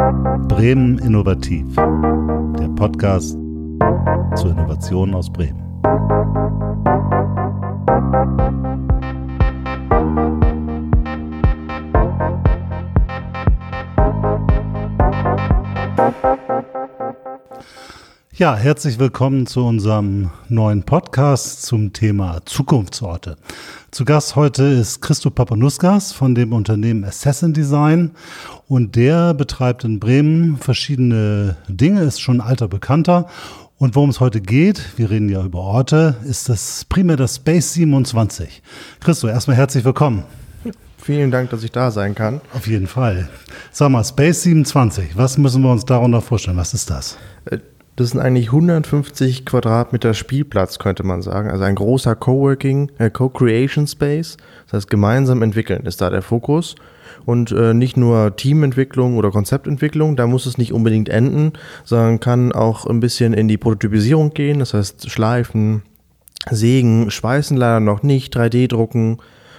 Bremen Innovativ, der Podcast zur Innovation aus Bremen. Ja, herzlich willkommen zu unserem neuen Podcast zum Thema Zukunftsorte. Zu Gast heute ist Christo Papanuskas von dem Unternehmen Assassin Design und der betreibt in Bremen verschiedene Dinge, ist schon alter Bekannter. Und worum es heute geht, wir reden ja über Orte, ist das primär das Space 27. Christo, erstmal herzlich willkommen. Vielen Dank, dass ich da sein kann. Auf jeden Fall. Sag mal, Space 27, was müssen wir uns darunter vorstellen? Was ist das? Das sind eigentlich 150 Quadratmeter Spielplatz, könnte man sagen. Also ein großer Coworking, äh, Co-Creation Space. Das heißt, gemeinsam entwickeln ist da der Fokus. Und äh, nicht nur Teamentwicklung oder Konzeptentwicklung, da muss es nicht unbedingt enden, sondern kann auch ein bisschen in die Prototypisierung gehen. Das heißt, Schleifen, Sägen, Schweißen leider noch nicht, 3D-Drucken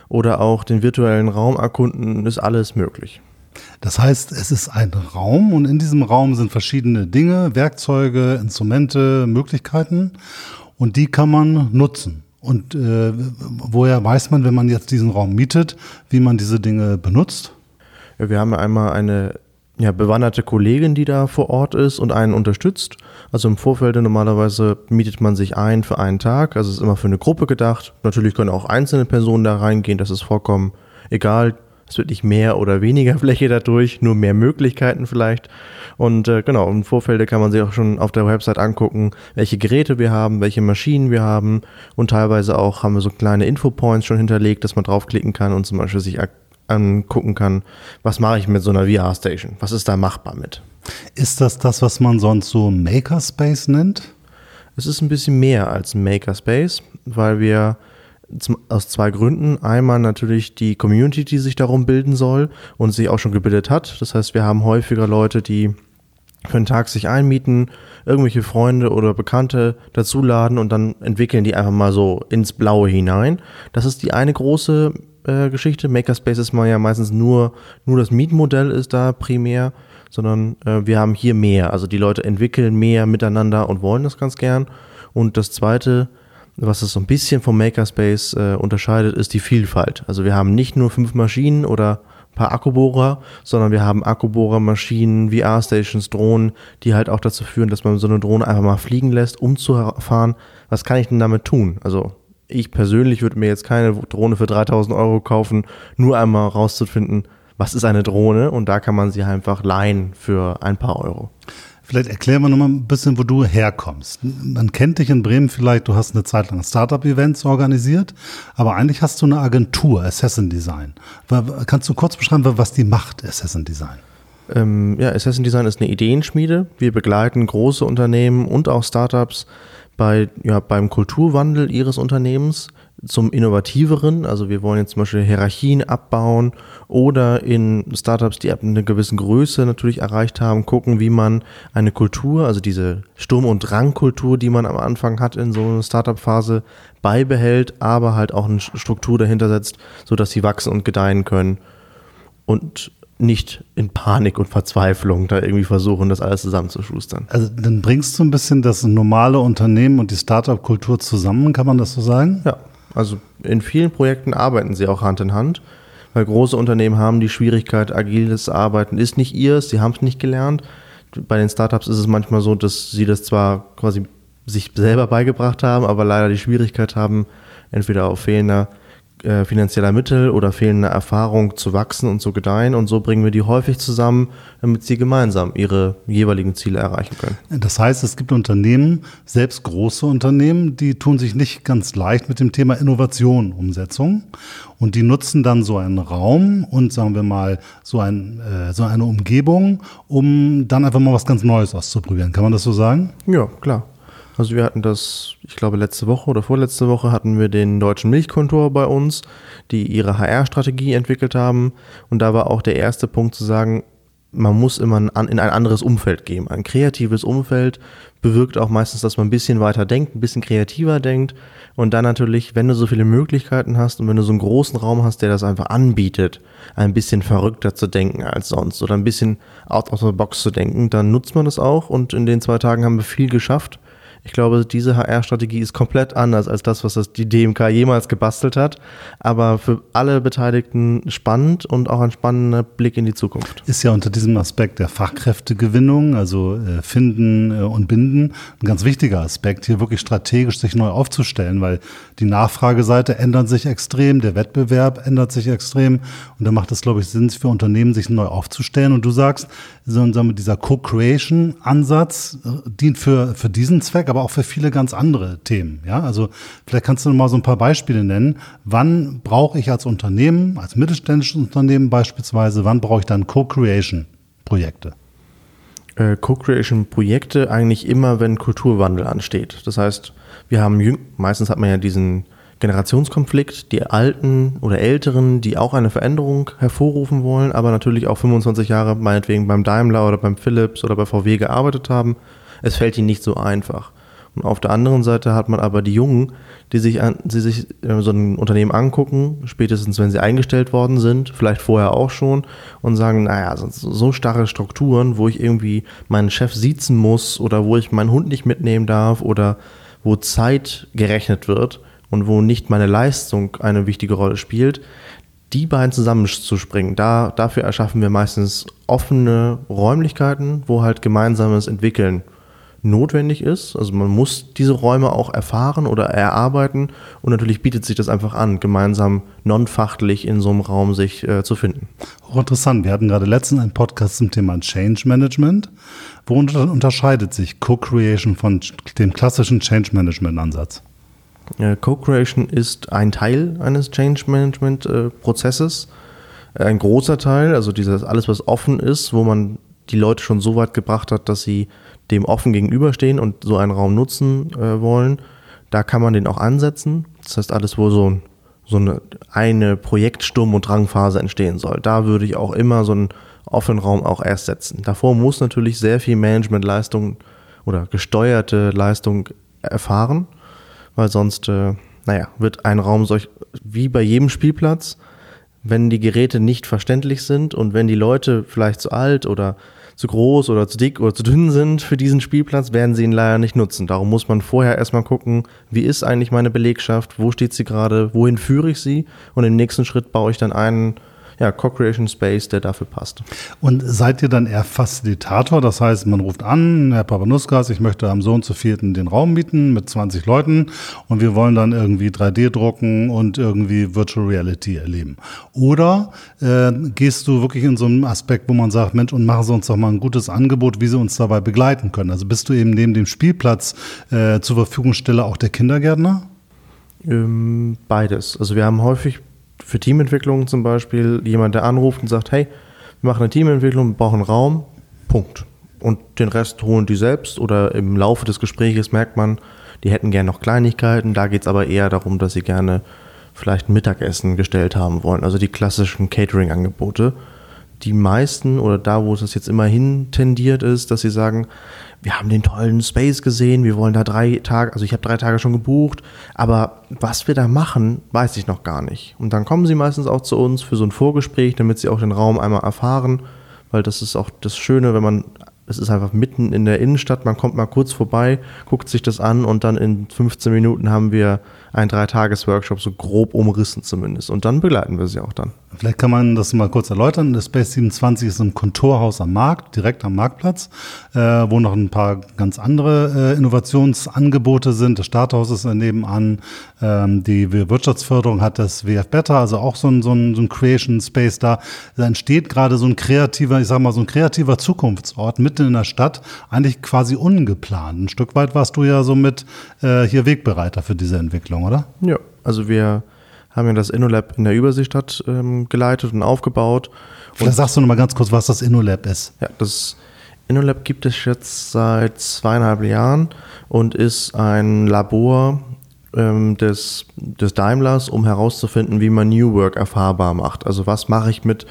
oder auch den virtuellen Raum erkunden, ist alles möglich. Das heißt, es ist ein Raum und in diesem Raum sind verschiedene Dinge, Werkzeuge, Instrumente, Möglichkeiten und die kann man nutzen. Und äh, woher weiß man, wenn man jetzt diesen Raum mietet, wie man diese Dinge benutzt? Ja, wir haben einmal eine ja, bewanderte Kollegin, die da vor Ort ist und einen unterstützt. Also im Vorfeld normalerweise mietet man sich ein für einen Tag. Also es ist immer für eine Gruppe gedacht. Natürlich können auch einzelne Personen da reingehen, das ist vollkommen egal. Es wird nicht mehr oder weniger Fläche dadurch, nur mehr Möglichkeiten vielleicht. Und äh, genau, im Vorfeld kann man sich auch schon auf der Website angucken, welche Geräte wir haben, welche Maschinen wir haben. Und teilweise auch haben wir so kleine Infopoints schon hinterlegt, dass man draufklicken kann und zum Beispiel sich angucken kann, was mache ich mit so einer VR-Station? Was ist da machbar mit? Ist das das, was man sonst so Makerspace nennt? Es ist ein bisschen mehr als Makerspace, weil wir aus zwei Gründen. Einmal natürlich die Community, die sich darum bilden soll und sich auch schon gebildet hat. Das heißt, wir haben häufiger Leute, die für einen Tag sich einmieten, irgendwelche Freunde oder Bekannte dazuladen und dann entwickeln die einfach mal so ins Blaue hinein. Das ist die eine große äh, Geschichte. Makerspace ist mal ja meistens nur, nur das Mietmodell ist da primär, sondern äh, wir haben hier mehr. Also die Leute entwickeln mehr miteinander und wollen das ganz gern. Und das zweite was es so ein bisschen vom Makerspace äh, unterscheidet, ist die Vielfalt. Also wir haben nicht nur fünf Maschinen oder ein paar Akkubohrer, sondern wir haben Akkubohrermaschinen, VR-Stations, Drohnen, die halt auch dazu führen, dass man so eine Drohne einfach mal fliegen lässt, um zu erfahren, was kann ich denn damit tun? Also ich persönlich würde mir jetzt keine Drohne für 3000 Euro kaufen, nur einmal rauszufinden, was ist eine Drohne und da kann man sie einfach leihen für ein paar Euro. Vielleicht erklären wir nochmal ein bisschen, wo du herkommst. Man kennt dich in Bremen vielleicht, du hast eine Zeit lang Startup-Events organisiert, aber eigentlich hast du eine Agentur, Assassin Design. Kannst du kurz beschreiben, was die macht, Assassin Design? Ähm, ja, Assassin Design ist eine Ideenschmiede. Wir begleiten große Unternehmen und auch Startups bei, ja, beim Kulturwandel ihres Unternehmens zum Innovativeren. Also wir wollen jetzt zum Beispiel Hierarchien abbauen oder in Startups, die ab einer gewissen Größe natürlich erreicht haben, gucken, wie man eine Kultur, also diese Sturm- und Drangkultur, die man am Anfang hat in so einer Startup-Phase, beibehält, aber halt auch eine Struktur dahinter setzt, sodass sie wachsen und gedeihen können. Und nicht in Panik und Verzweiflung da irgendwie versuchen, das alles zusammenzuschustern. Also dann bringst du ein bisschen das normale Unternehmen und die Startup-Kultur zusammen, kann man das so sagen? Ja, also in vielen Projekten arbeiten sie auch Hand in Hand, weil große Unternehmen haben die Schwierigkeit, agiles Arbeiten ist nicht ihrs, sie haben es nicht gelernt. Bei den Startups ist es manchmal so, dass sie das zwar quasi sich selber beigebracht haben, aber leider die Schwierigkeit haben, entweder auf fehlender äh, finanzieller Mittel oder fehlender Erfahrung zu wachsen und zu gedeihen. Und so bringen wir die häufig zusammen, damit sie gemeinsam ihre jeweiligen Ziele erreichen können. Das heißt, es gibt Unternehmen, selbst große Unternehmen, die tun sich nicht ganz leicht mit dem Thema Innovation, Umsetzung. Und die nutzen dann so einen Raum und sagen wir mal so, ein, äh, so eine Umgebung, um dann einfach mal was ganz Neues auszuprobieren. Kann man das so sagen? Ja, klar. Also wir hatten das, ich glaube letzte Woche oder vorletzte Woche hatten wir den deutschen Milchkontor bei uns, die ihre HR-Strategie entwickelt haben. Und da war auch der erste Punkt zu sagen, man muss immer in ein anderes Umfeld gehen. Ein kreatives Umfeld bewirkt auch meistens, dass man ein bisschen weiter denkt, ein bisschen kreativer denkt. Und dann natürlich, wenn du so viele Möglichkeiten hast und wenn du so einen großen Raum hast, der das einfach anbietet, ein bisschen verrückter zu denken als sonst oder ein bisschen out of the box zu denken, dann nutzt man das auch. Und in den zwei Tagen haben wir viel geschafft. Ich glaube, diese HR-Strategie ist komplett anders als das, was das die DMK jemals gebastelt hat, aber für alle Beteiligten spannend und auch ein spannender Blick in die Zukunft. Ist ja unter diesem Aspekt der Fachkräftegewinnung, also äh, finden äh, und binden, ein ganz wichtiger Aspekt, hier wirklich strategisch sich neu aufzustellen, weil die Nachfrageseite ändert sich extrem, der Wettbewerb ändert sich extrem und da macht es, glaube ich, Sinn für Unternehmen, sich neu aufzustellen. Und du sagst, so, dieser Co-Creation-Ansatz äh, dient für, für diesen Zweck, aber auch für viele ganz andere Themen. Ja, also vielleicht kannst du noch mal so ein paar Beispiele nennen. Wann brauche ich als Unternehmen, als mittelständisches Unternehmen beispielsweise, wann brauche ich dann Co-Creation-Projekte? Äh, Co-Creation-Projekte eigentlich immer, wenn Kulturwandel ansteht. Das heißt, wir haben meistens hat man ja diesen Generationskonflikt, die Alten oder Älteren, die auch eine Veränderung hervorrufen wollen, aber natürlich auch 25 Jahre meinetwegen beim Daimler oder beim Philips oder bei VW gearbeitet haben. Es fällt ihnen nicht so einfach. Und auf der anderen Seite hat man aber die Jungen, die sich, an, die sich äh, so ein Unternehmen angucken, spätestens wenn sie eingestellt worden sind, vielleicht vorher auch schon, und sagen, naja, so starre Strukturen, wo ich irgendwie meinen Chef siezen muss oder wo ich meinen Hund nicht mitnehmen darf oder wo Zeit gerechnet wird und wo nicht meine Leistung eine wichtige Rolle spielt, die beiden zusammenzuspringen, da, dafür erschaffen wir meistens offene Räumlichkeiten, wo halt gemeinsames Entwickeln notwendig ist. Also man muss diese Räume auch erfahren oder erarbeiten und natürlich bietet sich das einfach an, gemeinsam non-fachlich in so einem Raum sich äh, zu finden. Hochinteressant. Wir hatten gerade letztens einen Podcast zum Thema Change Management. Wo unterscheidet sich Co-Creation von dem klassischen Change Management Ansatz? Co-Creation ist ein Teil eines Change Management äh, Prozesses, ein großer Teil, also dieses alles, was offen ist, wo man die Leute schon so weit gebracht hat, dass sie dem offen gegenüberstehen und so einen Raum nutzen äh, wollen, da kann man den auch ansetzen. Das heißt, alles, wo so, so eine, eine Projektsturm- und Drangphase entstehen soll, da würde ich auch immer so einen offenen Raum auch erst setzen. Davor muss natürlich sehr viel Managementleistung oder gesteuerte Leistung erfahren, weil sonst, äh, naja, wird ein Raum solch, wie bei jedem Spielplatz, wenn die Geräte nicht verständlich sind und wenn die Leute vielleicht zu alt oder zu groß oder zu dick oder zu dünn sind für diesen Spielplatz, werden sie ihn leider nicht nutzen. Darum muss man vorher erstmal gucken, wie ist eigentlich meine Belegschaft, wo steht sie gerade, wohin führe ich sie und im nächsten Schritt baue ich dann einen ja, Co-Creation Space, der dafür passt. Und seid ihr dann eher Facilitator? Das heißt, man ruft an, Herr Papanuskas, ich möchte am Sohn zu vierten den Raum mieten mit 20 Leuten und wir wollen dann irgendwie 3D drucken und irgendwie Virtual Reality erleben. Oder äh, gehst du wirklich in so einen Aspekt, wo man sagt, Mensch, und machen Sie uns doch mal ein gutes Angebot, wie Sie uns dabei begleiten können. Also bist du eben neben dem Spielplatz äh, zur Verfügung stelle auch der Kindergärtner? Ähm, beides. Also wir haben häufig für Teamentwicklung zum Beispiel jemand, der anruft und sagt, hey, wir machen eine Teamentwicklung, wir brauchen Raum, Punkt. Und den Rest holen die selbst oder im Laufe des Gesprächs merkt man, die hätten gerne noch Kleinigkeiten. Da geht es aber eher darum, dass sie gerne vielleicht ein Mittagessen gestellt haben wollen. Also die klassischen Catering-Angebote. Die meisten oder da, wo es jetzt immer hin tendiert ist, dass sie sagen, wir haben den tollen Space gesehen, wir wollen da drei Tage, also ich habe drei Tage schon gebucht, aber was wir da machen, weiß ich noch gar nicht. Und dann kommen sie meistens auch zu uns für so ein Vorgespräch, damit sie auch den Raum einmal erfahren, weil das ist auch das Schöne, wenn man, es ist einfach mitten in der Innenstadt, man kommt mal kurz vorbei, guckt sich das an und dann in 15 Minuten haben wir ein Dreitages-Workshop so grob umrissen zumindest. Und dann begleiten wir sie auch dann. Vielleicht kann man das mal kurz erläutern. Das Space 27 ist ein Kontorhaus am Markt, direkt am Marktplatz, äh, wo noch ein paar ganz andere äh, Innovationsangebote sind. Das Starthaus ist nebenan. Ähm, die Wirtschaftsförderung hat das WF Better, also auch so ein, so ein, so ein Creation Space da. Da entsteht gerade so ein kreativer, ich sag mal, so ein kreativer Zukunftsort mitten in der Stadt, eigentlich quasi ungeplant. Ein Stück weit warst du ja so mit äh, hier Wegbereiter für diese Entwicklung, oder? Ja, also wir haben ja das InnoLab in der Überseestadt ähm, geleitet und aufgebaut. Vielleicht sagst du noch mal ganz kurz, was das InnoLab ist. Ja, das InnoLab gibt es jetzt seit zweieinhalb Jahren und ist ein Labor ähm, des, des Daimlers, um herauszufinden, wie man New Work erfahrbar macht. Also was mache ich mit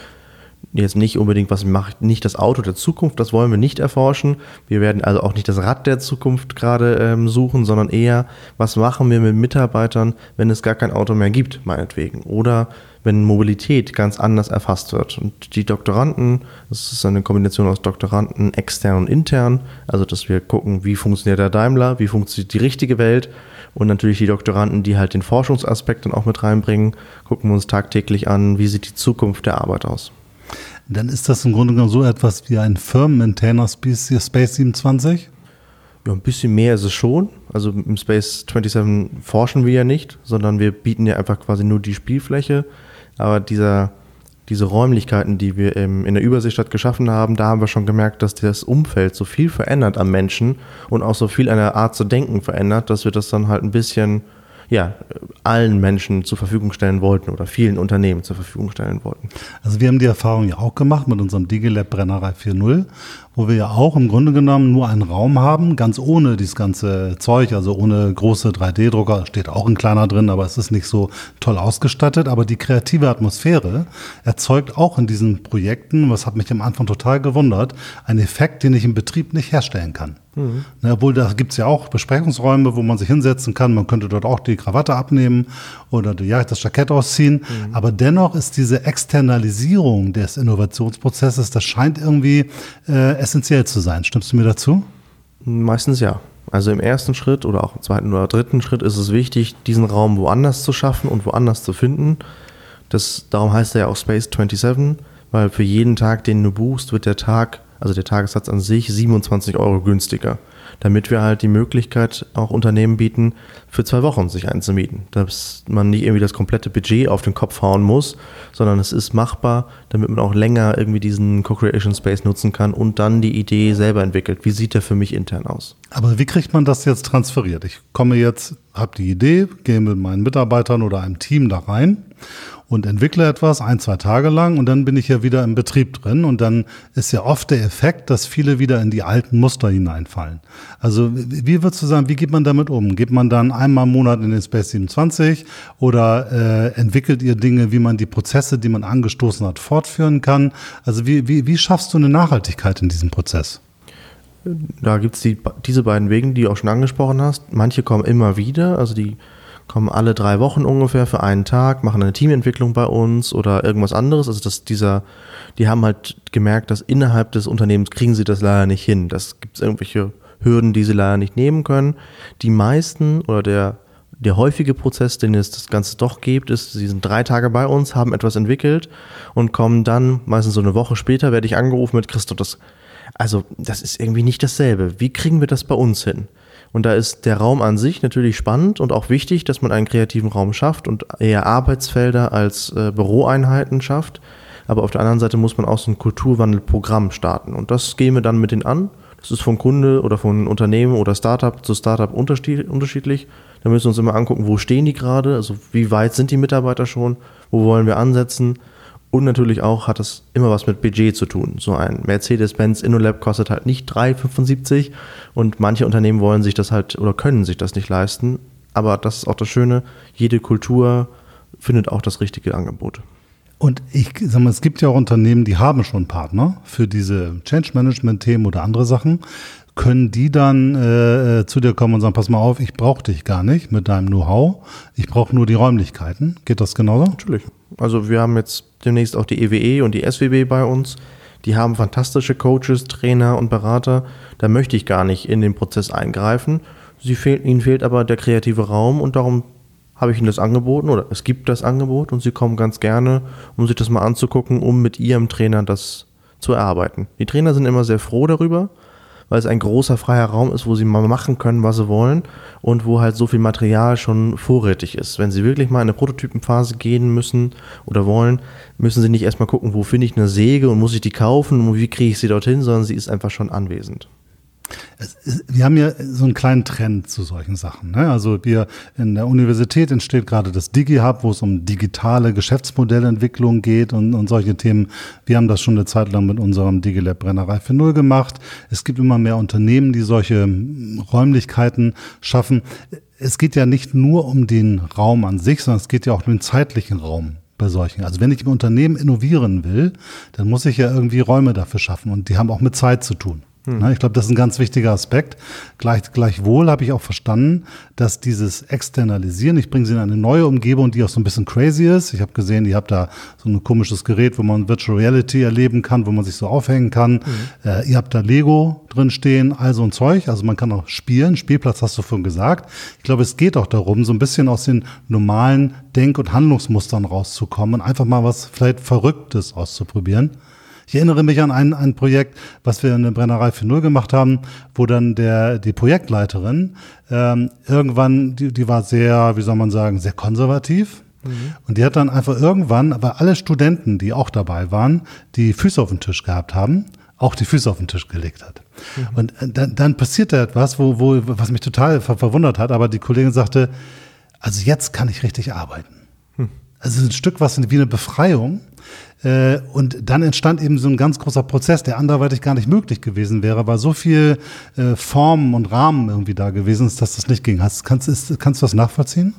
jetzt nicht unbedingt, was macht nicht das Auto der Zukunft, das wollen wir nicht erforschen. Wir werden also auch nicht das Rad der Zukunft gerade ähm, suchen, sondern eher, was machen wir mit Mitarbeitern, wenn es gar kein Auto mehr gibt, meinetwegen. Oder wenn Mobilität ganz anders erfasst wird. Und die Doktoranden, das ist eine Kombination aus Doktoranden extern und intern, also dass wir gucken, wie funktioniert der Daimler, wie funktioniert die richtige Welt und natürlich die Doktoranden, die halt den Forschungsaspekt dann auch mit reinbringen, gucken wir uns tagtäglich an, wie sieht die Zukunft der Arbeit aus. Dann ist das im Grunde genommen so etwas wie ein Firmen-Maintainer Space 27? Ja, ein bisschen mehr ist es schon. Also im Space 27 forschen wir ja nicht, sondern wir bieten ja einfach quasi nur die Spielfläche. Aber dieser, diese Räumlichkeiten, die wir in der Überseestadt geschaffen haben, da haben wir schon gemerkt, dass das Umfeld so viel verändert am Menschen und auch so viel an der Art zu denken verändert, dass wir das dann halt ein bisschen ja, allen Menschen zur Verfügung stellen wollten oder vielen Unternehmen zur Verfügung stellen wollten. Also wir haben die Erfahrung ja auch gemacht mit unserem Digilab Brennerei 4.0, wo wir ja auch im Grunde genommen nur einen Raum haben, ganz ohne dieses ganze Zeug, also ohne große 3D-Drucker, steht auch ein kleiner drin, aber es ist nicht so toll ausgestattet. Aber die kreative Atmosphäre erzeugt auch in diesen Projekten, was hat mich am Anfang total gewundert, einen Effekt, den ich im Betrieb nicht herstellen kann. Mhm. Na, obwohl da gibt es ja auch Besprechungsräume, wo man sich hinsetzen kann. Man könnte dort auch die Krawatte abnehmen oder die, ja, das Jackett ausziehen. Mhm. Aber dennoch ist diese Externalisierung des Innovationsprozesses, das scheint irgendwie äh, essentiell zu sein. Stimmst du mir dazu? Meistens ja. Also im ersten Schritt oder auch im zweiten oder dritten Schritt ist es wichtig, diesen Raum woanders zu schaffen und woanders zu finden. Das, darum heißt er ja auch Space 27, weil für jeden Tag, den du buchst, wird der Tag also der Tagessatz an sich 27 Euro günstiger, damit wir halt die Möglichkeit auch Unternehmen bieten, für zwei Wochen sich einzumieten, dass man nicht irgendwie das komplette Budget auf den Kopf hauen muss, sondern es ist machbar, damit man auch länger irgendwie diesen Co-Creation Space nutzen kann und dann die Idee selber entwickelt. Wie sieht der für mich intern aus? Aber wie kriegt man das jetzt transferiert? Ich komme jetzt, habe die Idee, gehe mit meinen Mitarbeitern oder einem Team da rein und entwickle etwas ein, zwei Tage lang und dann bin ich ja wieder im Betrieb drin und dann ist ja oft der Effekt, dass viele wieder in die alten Muster hineinfallen. Also wie würdest du sagen, wie geht man damit um? Geht man dann einmal im Monat in den Space 27 oder äh, entwickelt ihr Dinge, wie man die Prozesse, die man angestoßen hat, fortführen kann? Also wie, wie, wie schaffst du eine Nachhaltigkeit in diesem Prozess? Da gibt es die, diese beiden Wege, die du auch schon angesprochen hast. Manche kommen immer wieder, also die kommen alle drei Wochen ungefähr für einen Tag, machen eine Teamentwicklung bei uns oder irgendwas anderes. Also dass dieser, die haben halt gemerkt, dass innerhalb des Unternehmens kriegen sie das leider nicht hin. Das gibt es irgendwelche Hürden, die sie leider nicht nehmen können. Die meisten oder der der häufige Prozess, den es das Ganze doch gibt, ist, sie sind drei Tage bei uns, haben etwas entwickelt und kommen dann, meistens so eine Woche später, werde ich angerufen mit Christoph, das, also das ist irgendwie nicht dasselbe. Wie kriegen wir das bei uns hin? Und da ist der Raum an sich natürlich spannend und auch wichtig, dass man einen kreativen Raum schafft und eher Arbeitsfelder als äh, Büroeinheiten schafft. Aber auf der anderen Seite muss man auch so ein Kulturwandelprogramm starten. Und das gehen wir dann mit denen an. Das ist von Kunde oder von Unternehmen oder Startup zu Startup unterschiedlich. Da müssen wir uns immer angucken, wo stehen die gerade, also wie weit sind die Mitarbeiter schon, wo wollen wir ansetzen und natürlich auch hat das immer was mit Budget zu tun. So ein Mercedes-Benz InnoLab kostet halt nicht 3,75 und manche Unternehmen wollen sich das halt oder können sich das nicht leisten. Aber das ist auch das Schöne, jede Kultur findet auch das richtige Angebot. Und ich sag mal, es gibt ja auch Unternehmen, die haben schon Partner für diese Change Management Themen oder andere Sachen können die dann äh, zu dir kommen und sagen, pass mal auf, ich brauche dich gar nicht mit deinem Know-how, ich brauche nur die Räumlichkeiten. Geht das genauso? Natürlich. Also wir haben jetzt demnächst auch die EWE e und die SWB bei uns. Die haben fantastische Coaches, Trainer und Berater. Da möchte ich gar nicht in den Prozess eingreifen. Sie fehl, ihnen fehlt aber der kreative Raum und darum habe ich ihnen das angeboten oder es gibt das Angebot und sie kommen ganz gerne, um sich das mal anzugucken, um mit ihrem Trainer das zu erarbeiten. Die Trainer sind immer sehr froh darüber, weil es ein großer freier Raum ist, wo sie mal machen können, was sie wollen und wo halt so viel Material schon vorrätig ist. Wenn sie wirklich mal in eine Prototypenphase gehen müssen oder wollen, müssen sie nicht erstmal gucken, wo finde ich eine Säge und muss ich die kaufen und wie kriege ich sie dorthin, sondern sie ist einfach schon anwesend wir haben ja so einen kleinen Trend zu solchen Sachen. Ne? Also wir in der Universität entsteht gerade das DigiHub, wo es um digitale Geschäftsmodellentwicklung geht und, und solche Themen. Wir haben das schon eine Zeit lang mit unserem DigiLab Brennerei für Null gemacht. Es gibt immer mehr Unternehmen, die solche Räumlichkeiten schaffen. Es geht ja nicht nur um den Raum an sich, sondern es geht ja auch um den zeitlichen Raum bei solchen. Also wenn ich im Unternehmen innovieren will, dann muss ich ja irgendwie Räume dafür schaffen und die haben auch mit Zeit zu tun. Hm. Ich glaube, das ist ein ganz wichtiger Aspekt. Gleich, gleichwohl habe ich auch verstanden, dass dieses Externalisieren, ich bringe sie in eine neue Umgebung, die auch so ein bisschen crazy ist. Ich habe gesehen, ihr habt da so ein komisches Gerät, wo man Virtual Reality erleben kann, wo man sich so aufhängen kann. Mhm. Äh, ihr habt da Lego drin stehen, all so ein Zeug. Also man kann auch spielen. Spielplatz hast du vorhin gesagt. Ich glaube, es geht auch darum, so ein bisschen aus den normalen Denk- und Handlungsmustern rauszukommen und einfach mal was vielleicht Verrücktes auszuprobieren. Ich erinnere mich an ein, ein Projekt, was wir in der Brennerei 4.0 gemacht haben, wo dann der, die Projektleiterin ähm, irgendwann, die, die war sehr, wie soll man sagen, sehr konservativ. Mhm. Und die hat dann einfach irgendwann, aber alle Studenten, die auch dabei waren, die Füße auf den Tisch gehabt haben, auch die Füße auf den Tisch gelegt hat. Mhm. Und äh, dann, dann passiert da etwas, wo, wo, was mich total ver verwundert hat, aber die Kollegin sagte, also jetzt kann ich richtig arbeiten. Also ein Stück was wie eine Befreiung. Äh, und dann entstand eben so ein ganz großer Prozess, der anderweitig gar nicht möglich gewesen wäre, weil so viel äh, Formen und Rahmen irgendwie da gewesen ist, dass das nicht ging. Hast, kannst, ist, kannst du das nachvollziehen?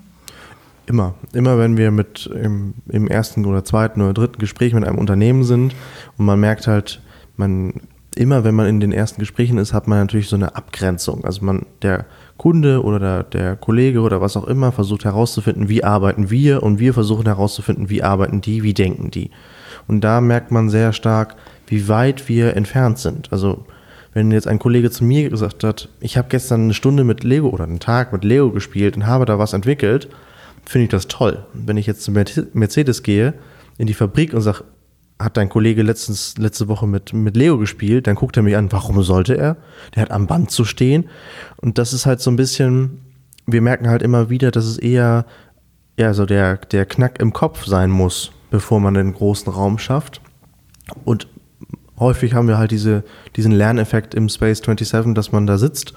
Immer. Immer wenn wir mit im, im, ersten oder zweiten oder dritten Gespräch mit einem Unternehmen sind und man merkt halt, man immer wenn man in den ersten Gesprächen ist, hat man natürlich so eine Abgrenzung. Also man, der Kunde oder der, der Kollege oder was auch immer versucht herauszufinden, wie arbeiten wir und wir versuchen herauszufinden, wie arbeiten die, wie denken die. Und da merkt man sehr stark, wie weit wir entfernt sind. Also wenn jetzt ein Kollege zu mir gesagt hat, ich habe gestern eine Stunde mit Lego oder einen Tag mit Lego gespielt und habe da was entwickelt, finde ich das toll. Wenn ich jetzt zu Mercedes gehe, in die Fabrik und sage, hat dein Kollege letztens, letzte Woche mit, mit Leo gespielt, dann guckt er mich an, warum sollte er? Der hat am Band zu stehen. Und das ist halt so ein bisschen, wir merken halt immer wieder, dass es eher, ja, so der, der Knack im Kopf sein muss bevor man den großen Raum schafft. Und häufig haben wir halt diese, diesen Lerneffekt im Space 27, dass man da sitzt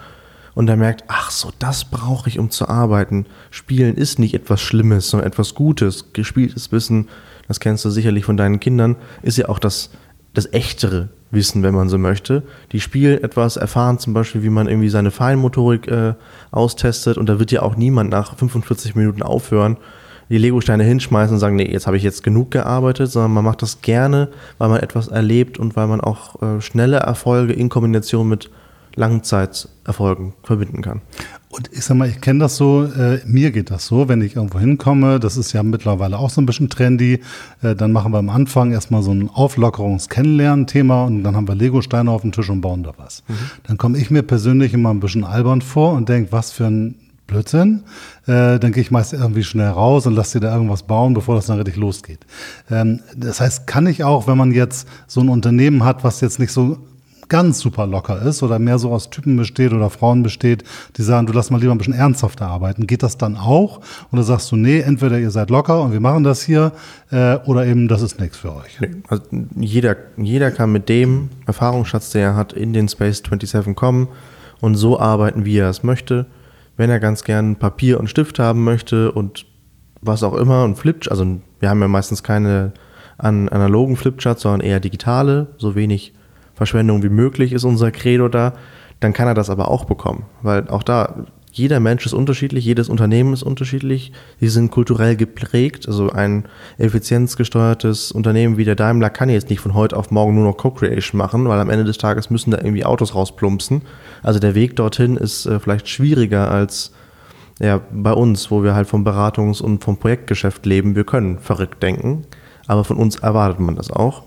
und da merkt, ach so, das brauche ich, um zu arbeiten. Spielen ist nicht etwas Schlimmes, sondern etwas Gutes. Gespieltes Wissen, das kennst du sicherlich von deinen Kindern, ist ja auch das, das echtere Wissen, wenn man so möchte. Die spielen etwas, erfahren zum Beispiel, wie man irgendwie seine Feinmotorik äh, austestet und da wird ja auch niemand nach 45 Minuten aufhören, die Lego-Steine hinschmeißen und sagen, nee, jetzt habe ich jetzt genug gearbeitet, sondern man macht das gerne, weil man etwas erlebt und weil man auch äh, schnelle Erfolge in Kombination mit Langzeiterfolgen verbinden kann. Und ich sag mal, ich kenne das so, äh, mir geht das so, wenn ich irgendwo hinkomme, das ist ja mittlerweile auch so ein bisschen trendy, äh, dann machen wir am Anfang erstmal so ein Auflockerungs-Kennenlernen-Thema und dann haben wir Lego-Steine auf dem Tisch und bauen da was. Mhm. Dann komme ich mir persönlich immer ein bisschen albern vor und denke, was für ein Blödsinn. Äh, dann gehe ich meist irgendwie schnell raus und lasse dir da irgendwas bauen, bevor das dann richtig losgeht. Ähm, das heißt, kann ich auch, wenn man jetzt so ein Unternehmen hat, was jetzt nicht so ganz super locker ist oder mehr so aus Typen besteht oder Frauen besteht, die sagen, du lass mal lieber ein bisschen ernsthafter arbeiten. Geht das dann auch? Oder sagst du, nee, entweder ihr seid locker und wir machen das hier äh, oder eben das ist nichts für euch? Also jeder, jeder kann mit dem Erfahrungsschatz, der er hat, in den Space 27 kommen und so arbeiten, wie er es möchte wenn er ganz gern Papier und Stift haben möchte und was auch immer und Flipchart, also wir haben ja meistens keine an analogen Flipcharts, sondern eher digitale, so wenig Verschwendung wie möglich ist unser Credo da, dann kann er das aber auch bekommen, weil auch da jeder Mensch ist unterschiedlich, jedes Unternehmen ist unterschiedlich, sie sind kulturell geprägt. Also ein effizienzgesteuertes Unternehmen wie der Daimler kann jetzt nicht von heute auf morgen nur noch Co-Creation machen, weil am Ende des Tages müssen da irgendwie Autos rausplumpsen. Also der Weg dorthin ist äh, vielleicht schwieriger als ja, bei uns, wo wir halt vom Beratungs- und vom Projektgeschäft leben. Wir können verrückt denken, aber von uns erwartet man das auch.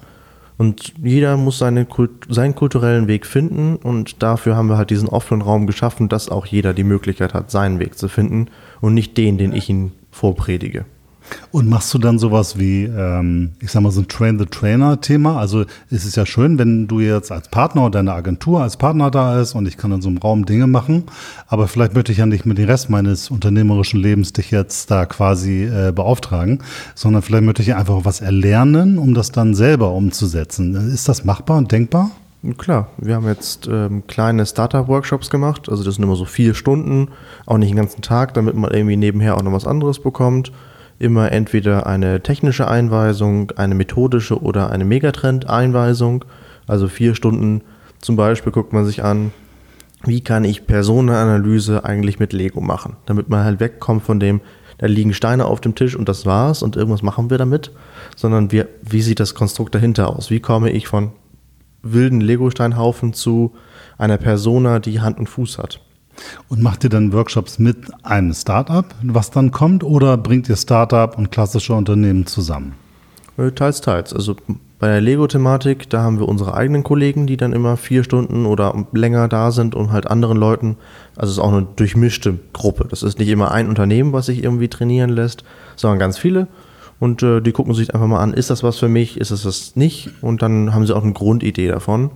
Und jeder muss seine Kult seinen kulturellen Weg finden und dafür haben wir halt diesen offenen Raum geschaffen, dass auch jeder die Möglichkeit hat, seinen Weg zu finden und nicht den, den ich ihn vorpredige. Und machst du dann sowas wie, ähm, ich sag mal, so ein Train-the-Trainer-Thema? Also es ist ja schön, wenn du jetzt als Partner oder deine Agentur als Partner da ist und ich kann in so einem Raum Dinge machen, aber vielleicht möchte ich ja nicht mit dem Rest meines unternehmerischen Lebens dich jetzt da quasi äh, beauftragen, sondern vielleicht möchte ich einfach was erlernen, um das dann selber umzusetzen. Ist das machbar und denkbar? Klar, wir haben jetzt ähm, kleine Startup-Workshops gemacht, also das sind immer so vier Stunden, auch nicht den ganzen Tag, damit man irgendwie nebenher auch noch was anderes bekommt immer entweder eine technische Einweisung, eine methodische oder eine Megatrend-Einweisung. Also vier Stunden zum Beispiel guckt man sich an, wie kann ich Personenanalyse eigentlich mit Lego machen, damit man halt wegkommt von dem, da liegen Steine auf dem Tisch und das war's und irgendwas machen wir damit, sondern wir, wie sieht das Konstrukt dahinter aus? Wie komme ich von wilden Lego-Steinhaufen zu einer Persona, die Hand und Fuß hat? Und macht ihr dann Workshops mit einem Startup, was dann kommt, oder bringt ihr Startup und klassische Unternehmen zusammen? Äh, teils, teils. Also bei der Lego-Thematik, da haben wir unsere eigenen Kollegen, die dann immer vier Stunden oder länger da sind und halt anderen Leuten, also es ist auch eine durchmischte Gruppe. Das ist nicht immer ein Unternehmen, was sich irgendwie trainieren lässt, sondern ganz viele. Und äh, die gucken sich einfach mal an, ist das was für mich, ist das das nicht? Und dann haben sie auch eine Grundidee davon.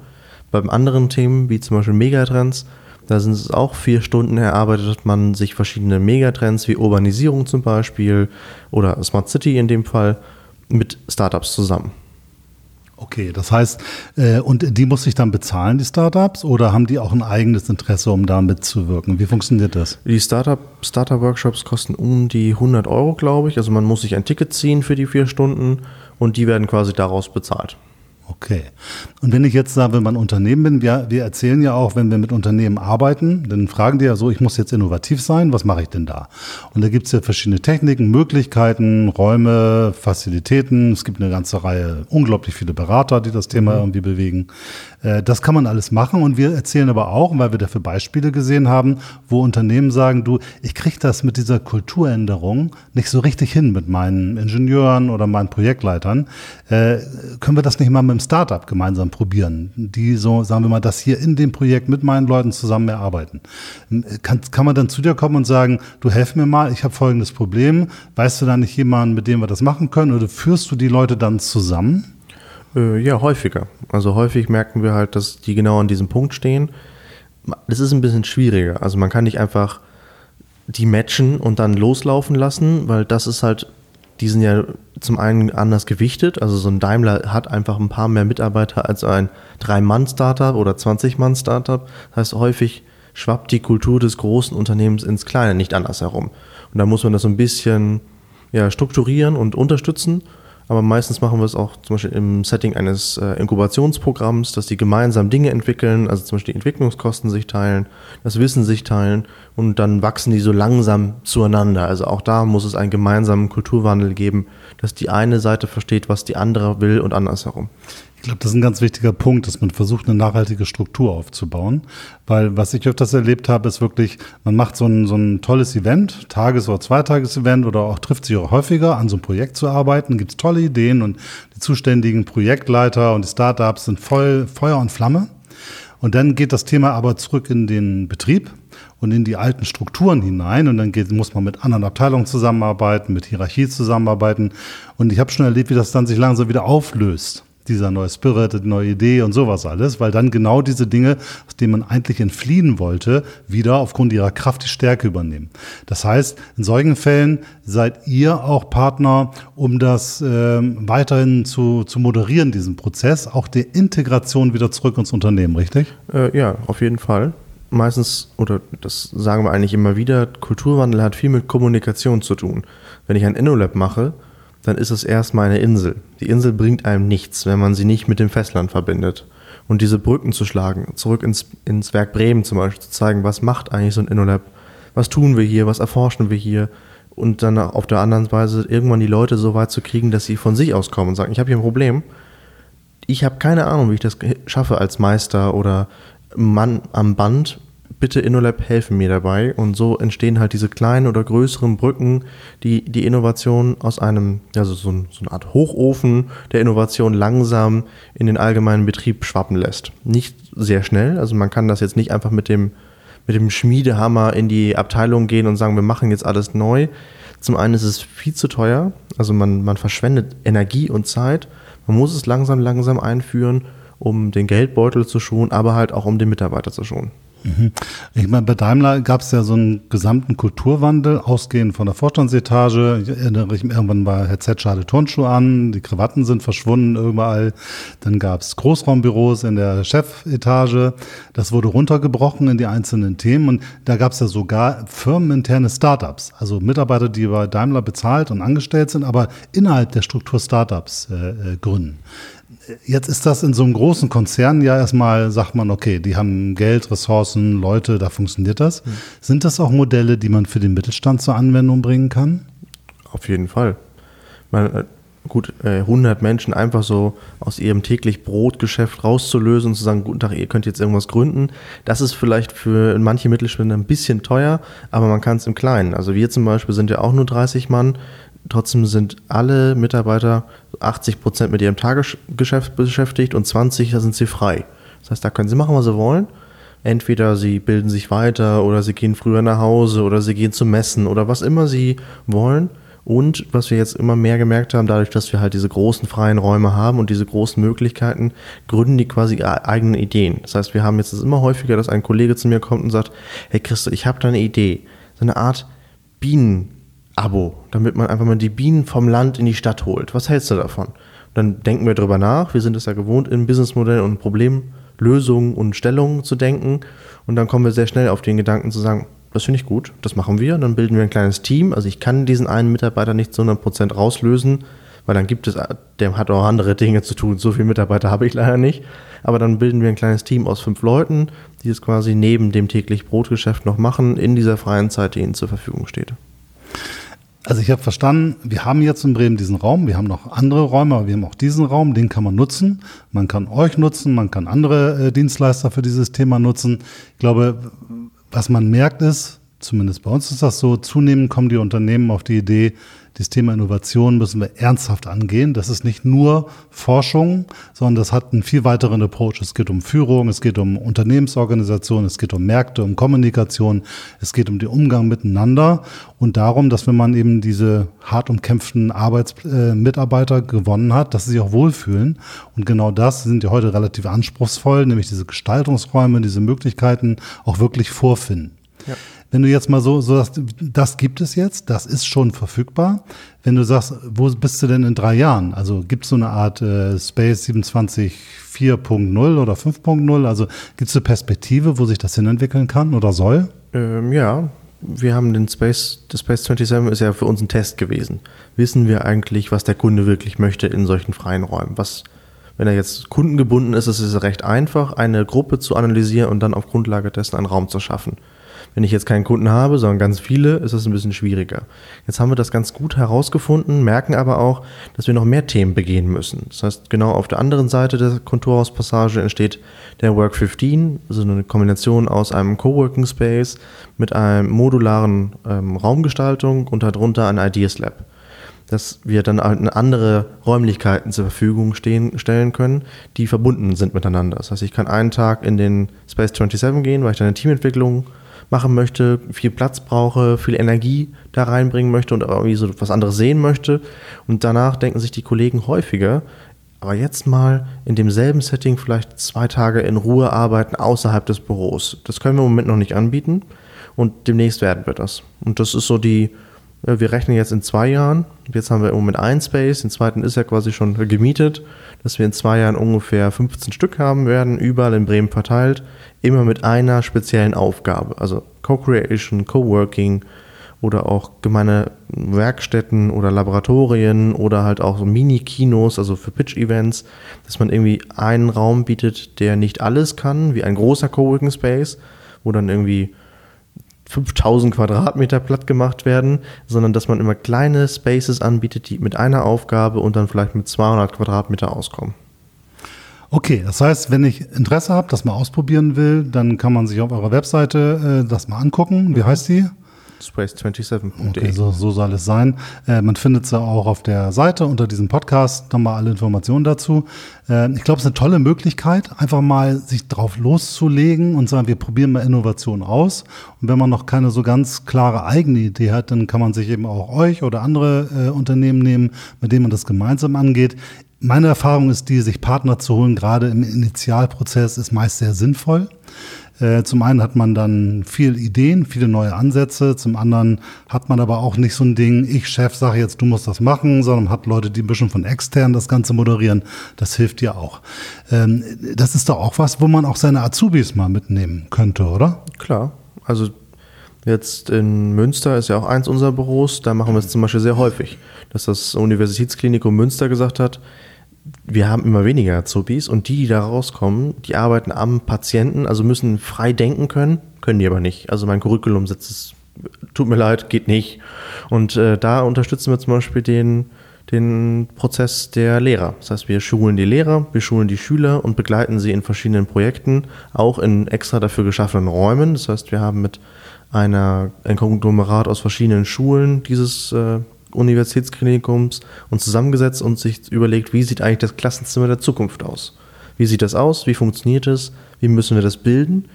Beim anderen Themen, wie zum Beispiel Megatrends, da sind es auch vier Stunden erarbeitet man sich verschiedene Megatrends wie Urbanisierung zum Beispiel oder Smart City in dem Fall mit Startups zusammen. Okay, das heißt, äh, und die muss ich dann bezahlen, die Startups, oder haben die auch ein eigenes Interesse, um da mitzuwirken? Wie funktioniert das? Die Startup, Startup-Workshops kosten um die 100 Euro, glaube ich. Also man muss sich ein Ticket ziehen für die vier Stunden und die werden quasi daraus bezahlt. Okay. Und wenn ich jetzt sage, wenn man Unternehmen bin, wir, wir erzählen ja auch, wenn wir mit Unternehmen arbeiten, dann fragen die ja so, ich muss jetzt innovativ sein, was mache ich denn da? Und da gibt es ja verschiedene Techniken, Möglichkeiten, Räume, Facilitäten. Es gibt eine ganze Reihe, unglaublich viele Berater, die das Thema mhm. irgendwie bewegen. Äh, das kann man alles machen und wir erzählen aber auch, weil wir dafür Beispiele gesehen haben, wo Unternehmen sagen, du, ich kriege das mit dieser Kulturänderung nicht so richtig hin mit meinen Ingenieuren oder meinen Projektleitern. Äh, können wir das nicht mal mit dem Startup gemeinsam probieren, die so, sagen wir mal, das hier in dem Projekt mit meinen Leuten zusammen erarbeiten? Kann, kann man dann zu dir kommen und sagen, du helf mir mal, ich habe folgendes Problem, weißt du da nicht jemanden, mit dem wir das machen können oder führst du die Leute dann zusammen? Äh, ja, häufiger. Also häufig merken wir halt, dass die genau an diesem Punkt stehen. Das ist ein bisschen schwieriger. Also man kann nicht einfach die matchen und dann loslaufen lassen, weil das ist halt, die sind ja zum einen anders gewichtet. Also so ein Daimler hat einfach ein paar mehr Mitarbeiter als ein Drei-Mann-Startup oder 20-Mann-Startup. Das heißt, häufig schwappt die Kultur des großen Unternehmens ins Kleine, nicht andersherum. Und da muss man das so ein bisschen ja, strukturieren und unterstützen aber meistens machen wir es auch zum Beispiel im Setting eines äh, Inkubationsprogramms, dass die gemeinsam Dinge entwickeln, also zum Beispiel die Entwicklungskosten sich teilen, das Wissen sich teilen und dann wachsen die so langsam zueinander. Also auch da muss es einen gemeinsamen Kulturwandel geben, dass die eine Seite versteht, was die andere will und andersherum. Ich glaube, das ist ein ganz wichtiger Punkt, dass man versucht, eine nachhaltige Struktur aufzubauen. Weil was ich öfters erlebt habe, ist wirklich, man macht so ein, so ein tolles Event, Tages- oder Zweitages-Event oder auch trifft sich auch häufiger, an so einem Projekt zu arbeiten, gibt es tolle Ideen und die zuständigen Projektleiter und die Startups sind voll Feuer und Flamme. Und dann geht das Thema aber zurück in den Betrieb und in die alten Strukturen hinein. Und dann geht, muss man mit anderen Abteilungen zusammenarbeiten, mit Hierarchie zusammenarbeiten. Und ich habe schon erlebt, wie das dann sich langsam wieder auflöst dieser neue Spirit, die neue Idee und sowas alles, weil dann genau diese Dinge, aus denen man eigentlich entfliehen wollte, wieder aufgrund ihrer Kraft die Stärke übernehmen. Das heißt, in solchen Fällen seid ihr auch Partner, um das äh, weiterhin zu, zu moderieren, diesen Prozess, auch der Integration wieder zurück ins Unternehmen, richtig? Äh, ja, auf jeden Fall. Meistens, oder das sagen wir eigentlich immer wieder, Kulturwandel hat viel mit Kommunikation zu tun. Wenn ich ein InnoLab mache, dann ist es erstmal eine Insel. Die Insel bringt einem nichts, wenn man sie nicht mit dem Festland verbindet. Und diese Brücken zu schlagen, zurück ins, ins Werk Bremen zum Beispiel, zu zeigen, was macht eigentlich so ein InnoLab, was tun wir hier, was erforschen wir hier und dann auf der anderen Weise irgendwann die Leute so weit zu kriegen, dass sie von sich aus kommen und sagen, ich habe hier ein Problem, ich habe keine Ahnung, wie ich das schaffe als Meister oder Mann am Band, bitte InnoLab helfen mir dabei. Und so entstehen halt diese kleinen oder größeren Brücken, die die Innovation aus einem, also so, so eine Art Hochofen der Innovation langsam in den allgemeinen Betrieb schwappen lässt. Nicht sehr schnell, also man kann das jetzt nicht einfach mit dem, mit dem Schmiedehammer in die Abteilung gehen und sagen, wir machen jetzt alles neu. Zum einen ist es viel zu teuer, also man, man verschwendet Energie und Zeit. Man muss es langsam, langsam einführen, um den Geldbeutel zu schonen, aber halt auch um den Mitarbeiter zu schonen. Mhm. Ich meine, bei Daimler gab es ja so einen gesamten Kulturwandel, ausgehend von der Vorstandsetage. Ich erinnere mich, irgendwann war Herr Z schade Turnschuhe an, die Krawatten sind verschwunden überall. Dann gab es Großraumbüros in der Chefetage. Das wurde runtergebrochen in die einzelnen Themen und da gab es ja sogar firmeninterne Startups, also Mitarbeiter, die bei Daimler bezahlt und angestellt sind, aber innerhalb der Struktur Startups äh, äh gründen jetzt ist das in so einem großen Konzern ja erstmal, sagt man, okay, die haben Geld, Ressourcen, Leute, da funktioniert das. Mhm. Sind das auch Modelle, die man für den Mittelstand zur Anwendung bringen kann? Auf jeden Fall. Man, äh, gut, 100 äh, Menschen einfach so aus ihrem täglich Brotgeschäft rauszulösen und zu sagen, guten Tag, ihr könnt jetzt irgendwas gründen, das ist vielleicht für manche Mittelständler ein bisschen teuer, aber man kann es im Kleinen. Also wir zum Beispiel sind ja auch nur 30 Mann, trotzdem sind alle Mitarbeiter 80 Prozent mit ihrem Tagesgeschäft beschäftigt und 20, da sind sie frei. Das heißt, da können sie machen, was sie wollen. Entweder sie bilden sich weiter oder sie gehen früher nach Hause oder sie gehen zum Messen oder was immer sie wollen. Und was wir jetzt immer mehr gemerkt haben, dadurch, dass wir halt diese großen freien Räume haben und diese großen Möglichkeiten, gründen die quasi e-, eigene Ideen. Das heißt, wir haben jetzt immer häufiger, dass ein Kollege zu mir kommt und sagt, hey Christo, ich habe da eine Idee. So eine Art Bienen-Abo, damit man einfach mal die Bienen vom Land in die Stadt holt. Was hältst du davon? Und dann denken wir drüber nach. Wir sind es ja gewohnt, in Businessmodellen und Problemlösungen und Stellungen zu denken. Und dann kommen wir sehr schnell auf den Gedanken zu sagen, das finde ich gut, das machen wir. Dann bilden wir ein kleines Team. Also ich kann diesen einen Mitarbeiter nicht zu 100% rauslösen, weil dann gibt es, der hat auch andere Dinge zu tun. So viele Mitarbeiter habe ich leider nicht. Aber dann bilden wir ein kleines Team aus fünf Leuten, die es quasi neben dem täglich Brotgeschäft noch machen, in dieser freien Zeit, die ihnen zur Verfügung steht. Also ich habe verstanden, wir haben jetzt in Bremen diesen Raum, wir haben noch andere Räume, aber wir haben auch diesen Raum, den kann man nutzen. Man kann euch nutzen, man kann andere äh, Dienstleister für dieses Thema nutzen. Ich glaube, was man merkt ist, zumindest bei uns ist das so, zunehmend kommen die Unternehmen auf die Idee, das Thema Innovation müssen wir ernsthaft angehen. Das ist nicht nur Forschung, sondern das hat einen viel weiteren Approach. Es geht um Führung, es geht um Unternehmensorganisation, es geht um Märkte, um Kommunikation, es geht um den Umgang miteinander und darum, dass wenn man eben diese hart umkämpften Arbeitsmitarbeiter äh, gewonnen hat, dass sie sich auch wohlfühlen. Und genau das sind ja heute relativ anspruchsvoll, nämlich diese Gestaltungsräume, diese Möglichkeiten auch wirklich vorfinden. Ja. Wenn du jetzt mal so, so sagst, das gibt es jetzt, das ist schon verfügbar. Wenn du sagst, wo bist du denn in drei Jahren? Also gibt es so eine Art äh, Space 27 4.0 oder 5.0? Also gibt es eine Perspektive, wo sich das hinentwickeln kann oder soll? Ähm, ja, wir haben den Space, das Space 27 ist ja für uns ein Test gewesen. Wissen wir eigentlich, was der Kunde wirklich möchte in solchen freien Räumen? Was, wenn er jetzt kundengebunden ist, ist es recht einfach, eine Gruppe zu analysieren und dann auf Grundlage dessen einen Raum zu schaffen. Wenn ich jetzt keinen Kunden habe, sondern ganz viele, ist das ein bisschen schwieriger. Jetzt haben wir das ganz gut herausgefunden, merken aber auch, dass wir noch mehr Themen begehen müssen. Das heißt, genau auf der anderen Seite der Konturhauspassage entsteht der Work 15, also eine Kombination aus einem Coworking Space mit einer modularen ähm, Raumgestaltung und darunter ein Ideas Lab dass wir dann halt andere Räumlichkeiten zur Verfügung stehen, stellen können, die verbunden sind miteinander. Das heißt, ich kann einen Tag in den Space 27 gehen, weil ich da eine Teamentwicklung machen möchte, viel Platz brauche, viel Energie da reinbringen möchte und irgendwie so was anderes sehen möchte. Und danach denken sich die Kollegen häufiger, aber jetzt mal in demselben Setting vielleicht zwei Tage in Ruhe arbeiten außerhalb des Büros. Das können wir im Moment noch nicht anbieten und demnächst werden wir das. Und das ist so die, wir rechnen jetzt in zwei Jahren. Jetzt haben wir im Moment ein Space, den zweiten ist ja quasi schon gemietet, dass wir in zwei Jahren ungefähr 15 Stück haben werden, überall in Bremen verteilt immer mit einer speziellen Aufgabe. Also Co-Creation, Co-Working oder auch gemeine Werkstätten oder Laboratorien oder halt auch so Mini-Kinos, also für Pitch-Events, dass man irgendwie einen Raum bietet, der nicht alles kann, wie ein großer Coworking Space, wo dann irgendwie 5000 Quadratmeter platt gemacht werden, sondern dass man immer kleine Spaces anbietet, die mit einer Aufgabe und dann vielleicht mit 200 Quadratmeter auskommen. Okay, das heißt, wenn ich Interesse habe, das mal ausprobieren will, dann kann man sich auf eurer Webseite äh, das mal angucken. Wie heißt die? Space27.de. Okay, so, so soll es sein. Äh, man findet sie auch auf der Seite unter diesem Podcast, nochmal alle Informationen dazu. Äh, ich glaube, es ist eine tolle Möglichkeit, einfach mal sich drauf loszulegen und sagen, wir probieren mal Innovation aus. Und wenn man noch keine so ganz klare eigene Idee hat, dann kann man sich eben auch euch oder andere äh, Unternehmen nehmen, mit denen man das gemeinsam angeht. Meine Erfahrung ist die, sich Partner zu holen, gerade im Initialprozess, ist meist sehr sinnvoll. Äh, zum einen hat man dann viele Ideen, viele neue Ansätze. Zum anderen hat man aber auch nicht so ein Ding, ich Chef sage jetzt, du musst das machen, sondern hat Leute, die ein bisschen von extern das Ganze moderieren. Das hilft dir auch. Ähm, das ist doch auch was, wo man auch seine Azubis mal mitnehmen könnte, oder? Klar. Also jetzt in Münster ist ja auch eins unserer Büros. Da machen wir es zum Beispiel sehr häufig, dass das Universitätsklinikum Münster gesagt hat, wir haben immer weniger Azubis und die, die da rauskommen, die arbeiten am Patienten, also müssen frei denken können, können die aber nicht. Also mein Curriculum setzt es tut mir leid, geht nicht. Und äh, da unterstützen wir zum Beispiel den, den Prozess der Lehrer. Das heißt, wir schulen die Lehrer, wir schulen die Schüler und begleiten sie in verschiedenen Projekten, auch in extra dafür geschaffenen Räumen. Das heißt, wir haben mit einer, ein Konglomerat aus verschiedenen Schulen dieses äh, Universitätsklinikums uns zusammengesetzt und sich überlegt, wie sieht eigentlich das Klassenzimmer der Zukunft aus? Wie sieht das aus? Wie funktioniert es? Wie müssen wir das bilden?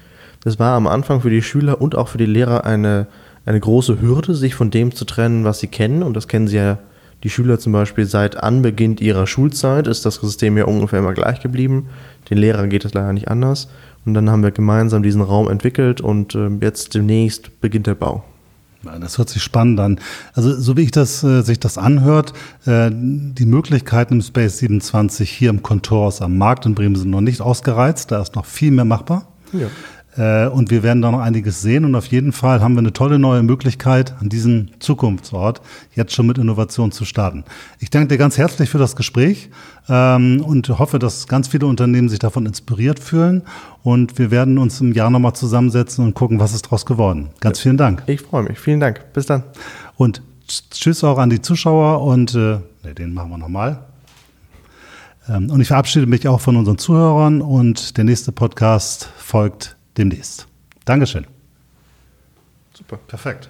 Das war am Anfang für die Schüler und auch für die Lehrer eine, eine große Hürde, sich von dem zu trennen, was sie kennen. Und das kennen sie ja, die Schüler zum Beispiel seit Anbeginn ihrer Schulzeit, ist das System ja ungefähr immer gleich geblieben. Den Lehrern geht es leider nicht anders. Und dann haben wir gemeinsam diesen Raum entwickelt und äh, jetzt demnächst beginnt der Bau. Das hört sich spannend an. Also so wie ich das, äh, sich das anhört, äh, die Möglichkeiten im Space 27 hier im Kontorhaus am Markt in Bremen sind noch nicht ausgereizt. Da ist noch viel mehr machbar. Ja. Äh, und wir werden da noch einiges sehen. Und auf jeden Fall haben wir eine tolle neue Möglichkeit, an diesem Zukunftsort jetzt schon mit Innovation zu starten. Ich danke dir ganz herzlich für das Gespräch ähm, und hoffe, dass ganz viele Unternehmen sich davon inspiriert fühlen. Und wir werden uns im Jahr nochmal zusammensetzen und gucken, was ist daraus geworden. Ganz vielen Dank. Ich freue mich. Vielen Dank. Bis dann. Und tschüss auch an die Zuschauer und äh, nee, den machen wir nochmal. Ähm, und ich verabschiede mich auch von unseren Zuhörern und der nächste Podcast folgt demnächst. Dankeschön. Super. Perfekt.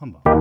Haben wir.